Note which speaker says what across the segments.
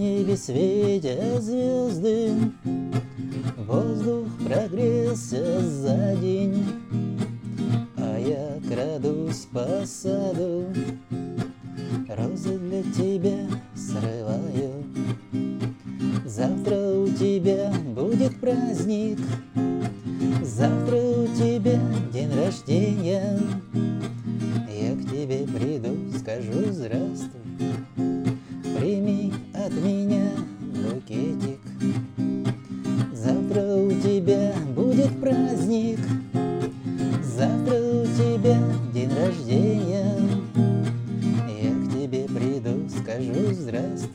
Speaker 1: небе светят звезды, Воздух прогрелся за день, А я крадусь по саду, Розы для тебя срываю. Завтра у тебя будет праздник, Завтра у тебя день рождения. Я к тебе приду, скажу здравствуй, скажу здравствуй,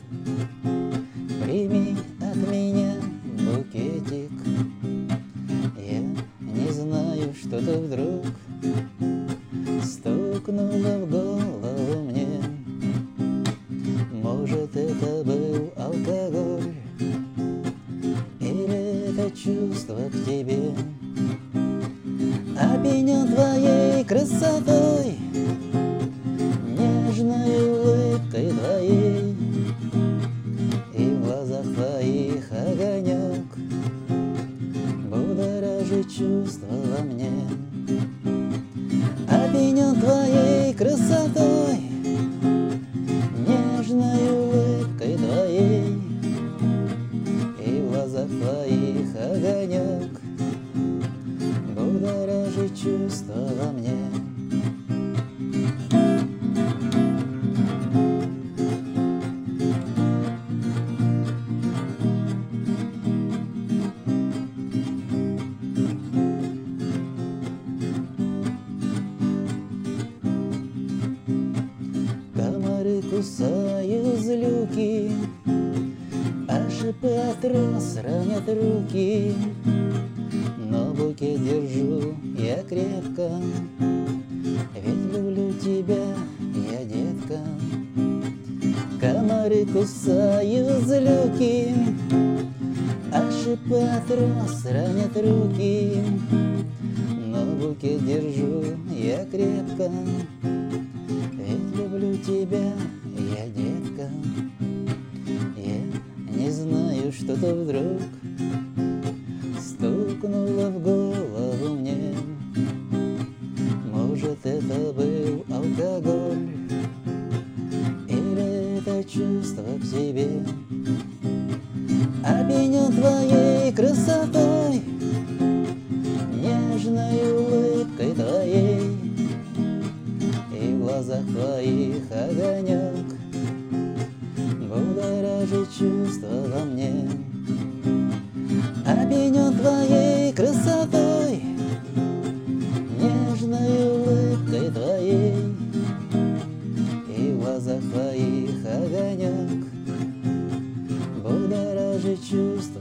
Speaker 1: Прими от меня букетик. Я не знаю, что-то вдруг Стукнуло в голову мне Может, это был алкоголь Или это чувство к тебе Опьянен твоей красотой Во мне Опьянен твоей красотой Нежной улыбкой твоей И в глазах твоих огонек Будоражит чувства во мне кусают злюки, А шипы от роз ранят руки. Но букет держу я крепко, Ведь люблю тебя я, детка. Комары кусают злюки, А шипы от роз ранят руки. Но букет держу я крепко, ведь люблю тебя я, детка. Я не знаю, что-то вдруг Стукнуло в голову мне. Может, это был алкоголь Или это чувство к тебе Опьянен твоей красотой твоих огонек. Будоражит чувства во мне. Опьянен твоей красотой Нежной улыбкой твоей. И в глазах твоих огонек Будоражит чувства